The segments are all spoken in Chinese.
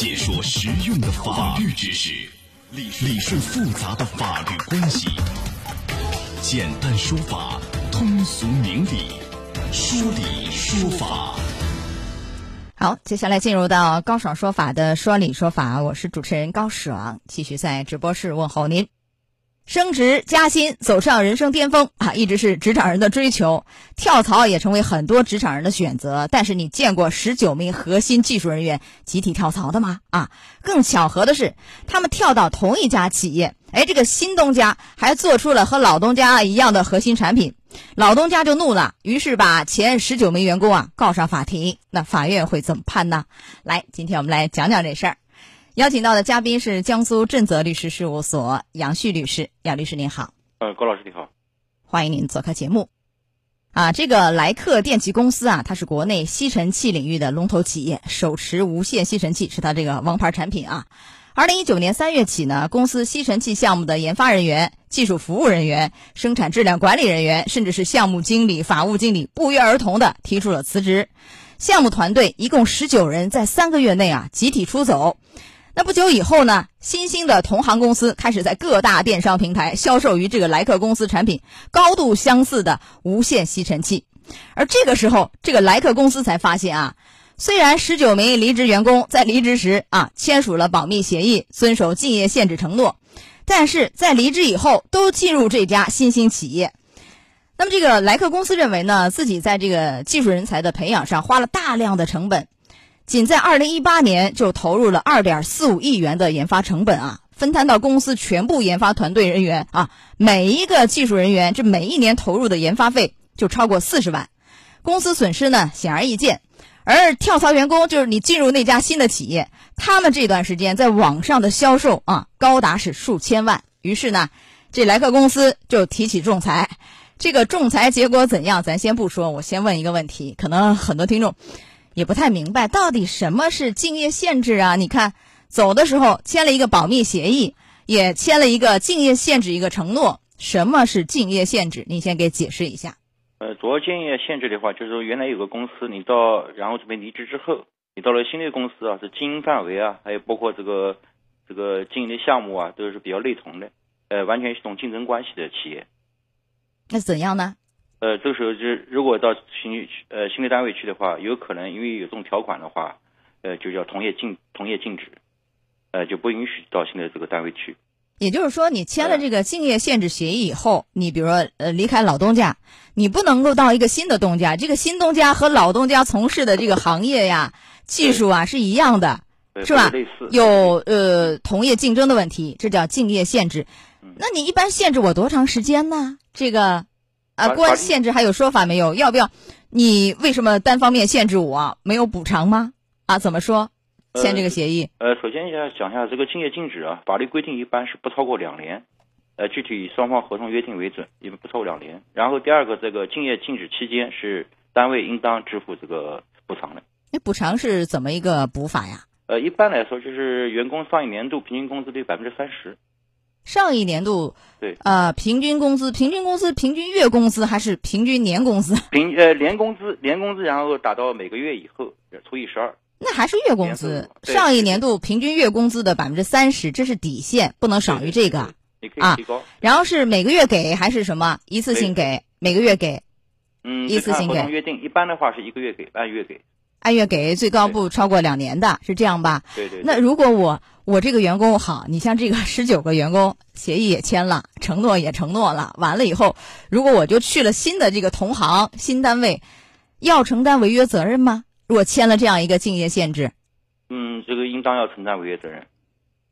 解说实用的法律知识，理顺复杂的法律关系，简单说法，通俗明理，说理说法。好，接下来进入到高爽说法的说理说法，我是主持人高爽，继续在直播室问候您。升职加薪，走上人生巅峰啊，一直是职场人的追求。跳槽也成为很多职场人的选择。但是你见过十九名核心技术人员集体跳槽的吗？啊，更巧合的是，他们跳到同一家企业，哎，这个新东家还做出了和老东家一样的核心产品，老东家就怒了，于是把前十九名员工啊告上法庭。那法院会怎么判呢？来，今天我们来讲讲这事儿。邀请到的嘉宾是江苏正泽律师事务所杨旭律师，杨律师您好。呃，高老师你好，欢迎您做客节目。啊，这个莱克电器公司啊，它是国内吸尘器领域的龙头企业，手持无线吸尘器是它这个王牌产品啊。二零一九年三月起呢，公司吸尘器项目的研发人员、技术服务人员、生产质量管理人员，甚至是项目经理、法务经理，不约而同的提出了辞职。项目团队一共十九人，在三个月内啊，集体出走。那不久以后呢，新兴的同行公司开始在各大电商平台销售与这个莱克公司产品高度相似的无线吸尘器，而这个时候，这个莱克公司才发现啊，虽然十九名离职员工在离职时啊签署了保密协议，遵守竞业限制承诺，但是在离职以后都进入这家新兴企业。那么这个莱克公司认为呢，自己在这个技术人才的培养上花了大量的成本。仅在二零一八年就投入了二点四五亿元的研发成本啊，分摊到公司全部研发团队人员啊，每一个技术人员这每一年投入的研发费就超过四十万，公司损失呢显而易见。而跳槽员工就是你进入那家新的企业，他们这段时间在网上的销售啊高达是数千万。于是呢，这莱克公司就提起仲裁。这个仲裁结果怎样，咱先不说，我先问一个问题，可能很多听众。也不太明白到底什么是竞业限制啊？你看，走的时候签了一个保密协议，也签了一个竞业限制一个承诺。什么是竞业限制？你先给解释一下。呃，主要竞业限制的话，就是说原来有个公司，你到然后准备离职之后，你到了新的公司啊，是经营范围啊，还有包括这个这个经营的项目啊，都是比较类同的，呃，完全是一种竞争关系的企业。那怎样呢？呃，这个时候就如果到新呃新的单位去的话，有可能因为有这种条款的话，呃，就叫同业禁同业禁止，呃，就不允许到新的这个单位去。也就是说，你签了这个竞业限制协议以后，你比如说呃离开老东家，你不能够到一个新的东家，这个新东家和老东家从事的这个行业呀、技术啊是一样的，是吧？类似有呃同业竞争的问题，这叫竞业限制。那你一般限制我多长时间呢？这个？啊，关限制还有说法没有？要不要？你为什么单方面限制我？没有补偿吗？啊，怎么说？签这个协议？呃，首先要讲一下这个竞业禁止啊，法律规定一般是不超过两年，呃，具体以双方合同约定为准，一般不超过两年。然后第二个，这个竞业禁止期间是单位应当支付这个补偿的。那补偿是怎么一个补法呀？呃，一般来说就是员工上一年度平均工资的百分之三十。上一年度对啊，平均工资、平均工资、平均月工资还是平均年工资？平呃年工资，年工资然后打到每个月以后除以十二，那还是月工资。上一年度平均月工资的百分之三十，这是底线，不能少于这个啊。然后是每个月给还是什么一次性给？每个月给？嗯，一次性给。约定一般的话是一个月给，按月给。按月给，最高不超过两年的，是这样吧？对对。那如果我我这个员工好，你像这个 十九个员工，协议也签了，承诺也承诺了，完了以后，如果我就去了新的这个同行、新单位，要承担违约责任吗？如果签了这样一个竞业限制？嗯，这个应当要承担违约责任。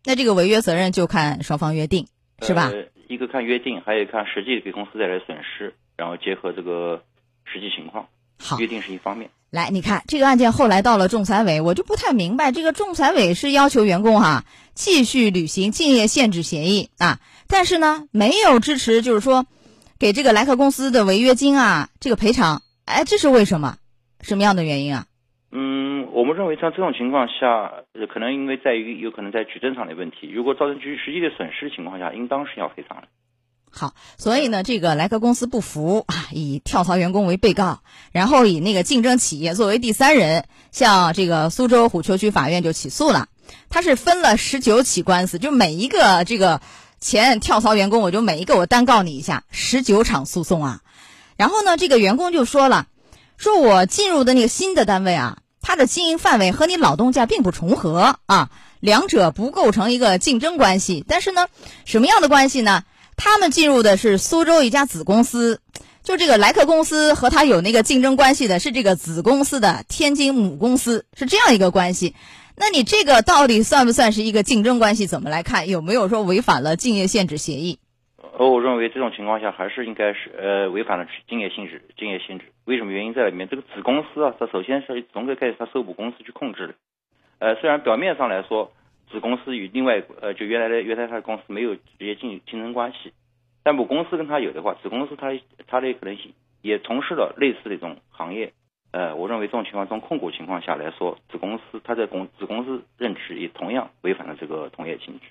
那这个违约责任就看双方约定，是吧？一个看约定，还有看实际给公司带来的损失，然后结合这个实际情况。好，约定是一方面。来，你看这个案件后来到了仲裁委，我就不太明白，这个仲裁委是要求员工哈继续履行竞业限制协议啊，但是呢没有支持，就是说给这个莱克公司的违约金啊这个赔偿，哎，这是为什么？什么样的原因啊？嗯，我们认为像这种情况下，可能因为在于有可能在举证上的问题，如果造成实实际的损失情况下，应当是要赔偿的。好，所以呢，这个莱克公司不服啊，以跳槽员工为被告，然后以那个竞争企业作为第三人，向这个苏州虎丘区法院就起诉了。他是分了十九起官司，就每一个这个前跳槽员工，我就每一个我单告你一下，十九场诉讼啊。然后呢，这个员工就说了，说我进入的那个新的单位啊，它的经营范围和你老东家并不重合啊，两者不构成一个竞争关系。但是呢，什么样的关系呢？他们进入的是苏州一家子公司。就这个莱克公司和他有那个竞争关系的是这个子公司的天津母公司，是这样一个关系。那你这个到底算不算是一个竞争关系？怎么来看？有没有说违反了竞业限制协议？呃，我认为这种情况下还是应该是呃违反了竞业性质、竞业性质。为什么原因在里面？这个子公司啊，它首先是总归该它受母公司去控制的。呃，虽然表面上来说，子公司与另外呃就原来的原来他的公司没有直接竞竞争关系。但母公司跟他有的话，子公司他他的可能性也从事了类似的这种行业，呃，我认为这种情况从控股情况下来说，子公司他在公子公司任职也同样违反了这个同业性质。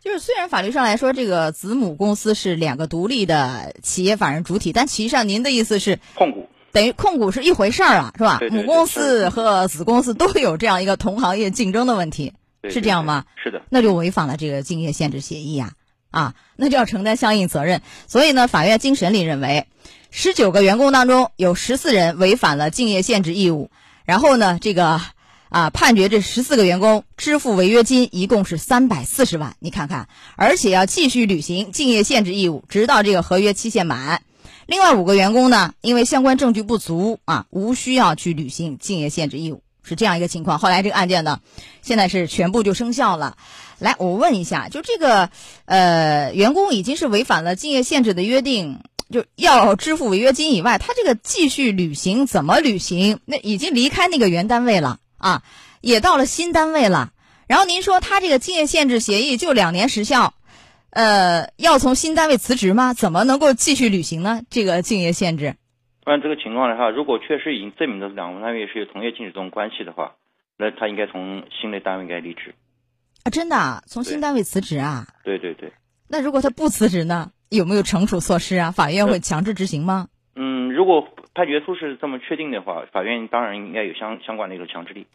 就是虽然法律上来说，这个子母公司是两个独立的企业法人主体，但其实上您的意思是控股等于控股是一回事儿啊，是吧？母公司和子公司都有这样一个同行业竞争的问题，是这样吗？是的，那就违反了这个竞业限制协议呀。啊，那就要承担相应责任。所以呢，法院经审理认为，十九个员工当中有十四人违反了竞业限制义务。然后呢，这个啊，判决这十四个员工支付违约金一共是三百四十万。你看看，而且要继续履行竞业限制义务，直到这个合约期限满。另外五个员工呢，因为相关证据不足啊，无需要去履行竞业限制义务。是这样一个情况。后来这个案件呢，现在是全部就生效了。来，我问一下，就这个，呃，员工已经是违反了竞业限制的约定，就要支付违约金以外，他这个继续履行怎么履行？那已经离开那个原单位了啊，也到了新单位了。然后您说他这个竞业限制协议就两年时效，呃，要从新单位辞职吗？怎么能够继续履行呢？这个竞业限制？按这个情况的话，如果确实已经证明了两个单位是有同业竞争这种关系的话，那他应该从新的单位应该离职。啊，真的，啊从新单位辞职啊？对对对。那如果他不辞职呢？有没有惩处措施啊？法院会强制执行吗？嗯，如果判决书是这么确定的话，法院当然应该有相相关的一个强制力。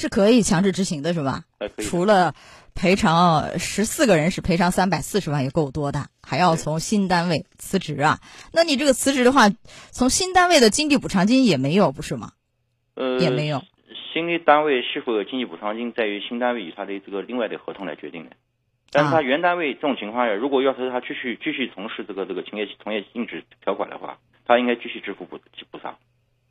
是可以强制执行的，是吧？除了赔偿十四个人是赔偿三百四十万也够多的，还要从新单位辞职啊？那你这个辞职的话，从新单位的经济补偿金也没有，不是吗？呃，也没有。新的单位是否有经济补偿金，在于新单位与他的这个另外的合同来决定的。但是他原单位这种情况下，如果要是他继续继续从事这个这个从业从业禁止条款的话，他应该继续支付补补偿。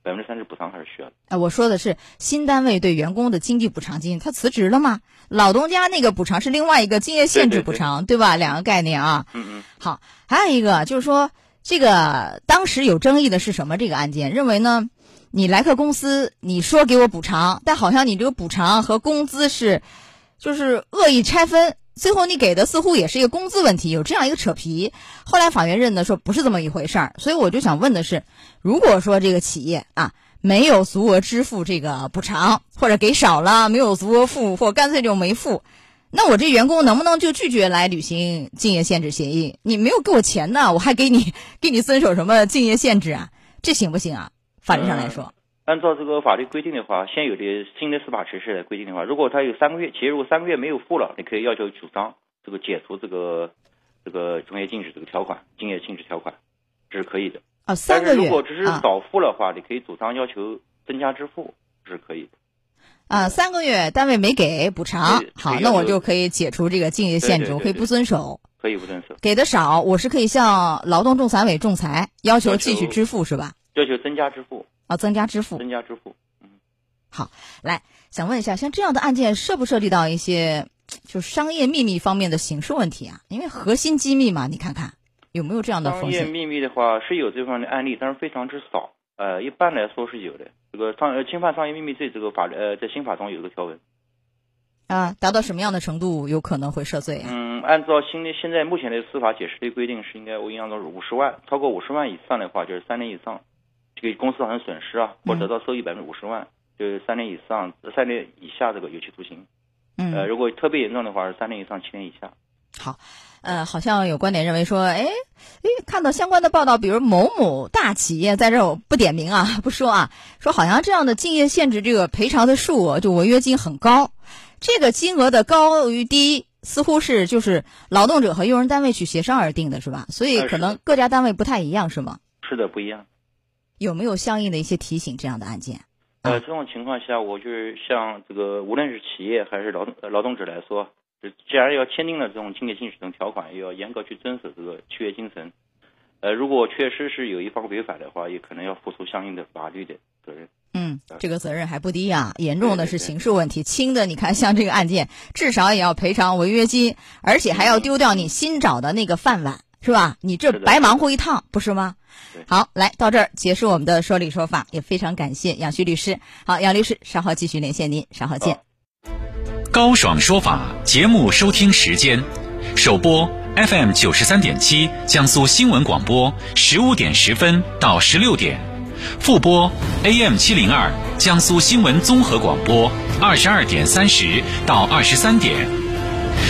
百分之三十补偿还是需要的。哎，我说的是新单位对员工的经济补偿金，他辞职了吗？老东家那个补偿是另外一个竞业限制补偿，对吧？两个概念啊。嗯嗯。好，还有一个就是说，这个当时有争议的是什么？这个案件认为呢，你莱克公司你说给我补偿，但好像你这个补偿和工资是，就是恶意拆分。最后你给的似乎也是一个工资问题，有这样一个扯皮。后来法院认的说不是这么一回事儿，所以我就想问的是，如果说这个企业啊没有足额支付这个补偿，或者给少了，没有足额付，或干脆就没付，那我这员工能不能就拒绝来履行竞业限制协议？你没有给我钱呢，我还给你给你遵守什么竞业限制啊？这行不行啊？法律上来说。按照这个法律规定的话，现有的新的司法实施的规定的话，如果他有三个月，企业如果三个月没有付了，你可以要求主张这个解除这个这个从业禁止这个条款，竞业禁止条款，这是可以的。啊，三个月。但是如果只是早付的话，你可以主张要求增加支付，这是可以的。啊，三个月单位没给补偿，好，那我就可以解除这个竞业限制，我可以不遵守。可以不遵守。给的少，我是可以向劳动仲裁委仲裁，要求继续支付，是吧？要求增加支付。啊，增加支付，增加支付，嗯，好，来，想问一下，像这样的案件涉不涉及到一些就商业秘密方面的刑事问题啊？因为核心机密嘛，你看看有没有这样的风险？商业秘密的话是有这方面的案例，但是非常之少。呃，一般来说是有的。这个商呃侵犯商业秘密罪这个法律呃在刑法中有一个条文。啊，达到什么样的程度有可能会涉罪啊？嗯，按照新的现在目前的司法解释的规定是应该我印象中是五十万，超过五十万以上的话就是三年以上。给公司造成损失啊，或得到收益百分之五十万，就是三年以上、三年以下这个有期徒刑。嗯，呃，如果特别严重的话是三年以上七年以下。好，呃，好像有观点认为说，哎，哎，看到相关的报道，比如某某大企业在这儿不点名啊，不说啊，说好像这样的竞业限制这个赔偿的数额就违约金很高，这个金额的高与低，似乎是就是劳动者和用人单位去协商而定的，是吧？所以可能各家单位不太一样，是吗？是的，不一样。有没有相应的一些提醒这样的案件？呃，这种情况下，我就是像这个，无论是企业还是劳动劳动者来说，既然要签订了这种竞业禁止这种条款，也要严格去遵守这个契约精神。呃，如果确实是有一方违反的话，也可能要付出相应的法律的责任。嗯，这个责任还不低啊，严重的是刑事问题，轻的你看像这个案件，至少也要赔偿违约金，而且还要丢掉你新找的那个饭碗，是吧？你这白忙活一趟，不是吗？好，来到这儿结束我们的说理说法，也非常感谢杨旭律师。好，杨律师，稍后继续连线您，稍后见。高爽说法节目收听时间：首播 FM 九十三点七，江苏新闻广播十五点十分到十六点；复播 AM 七零二，江苏新闻综合广播二十二点三十到二十三点。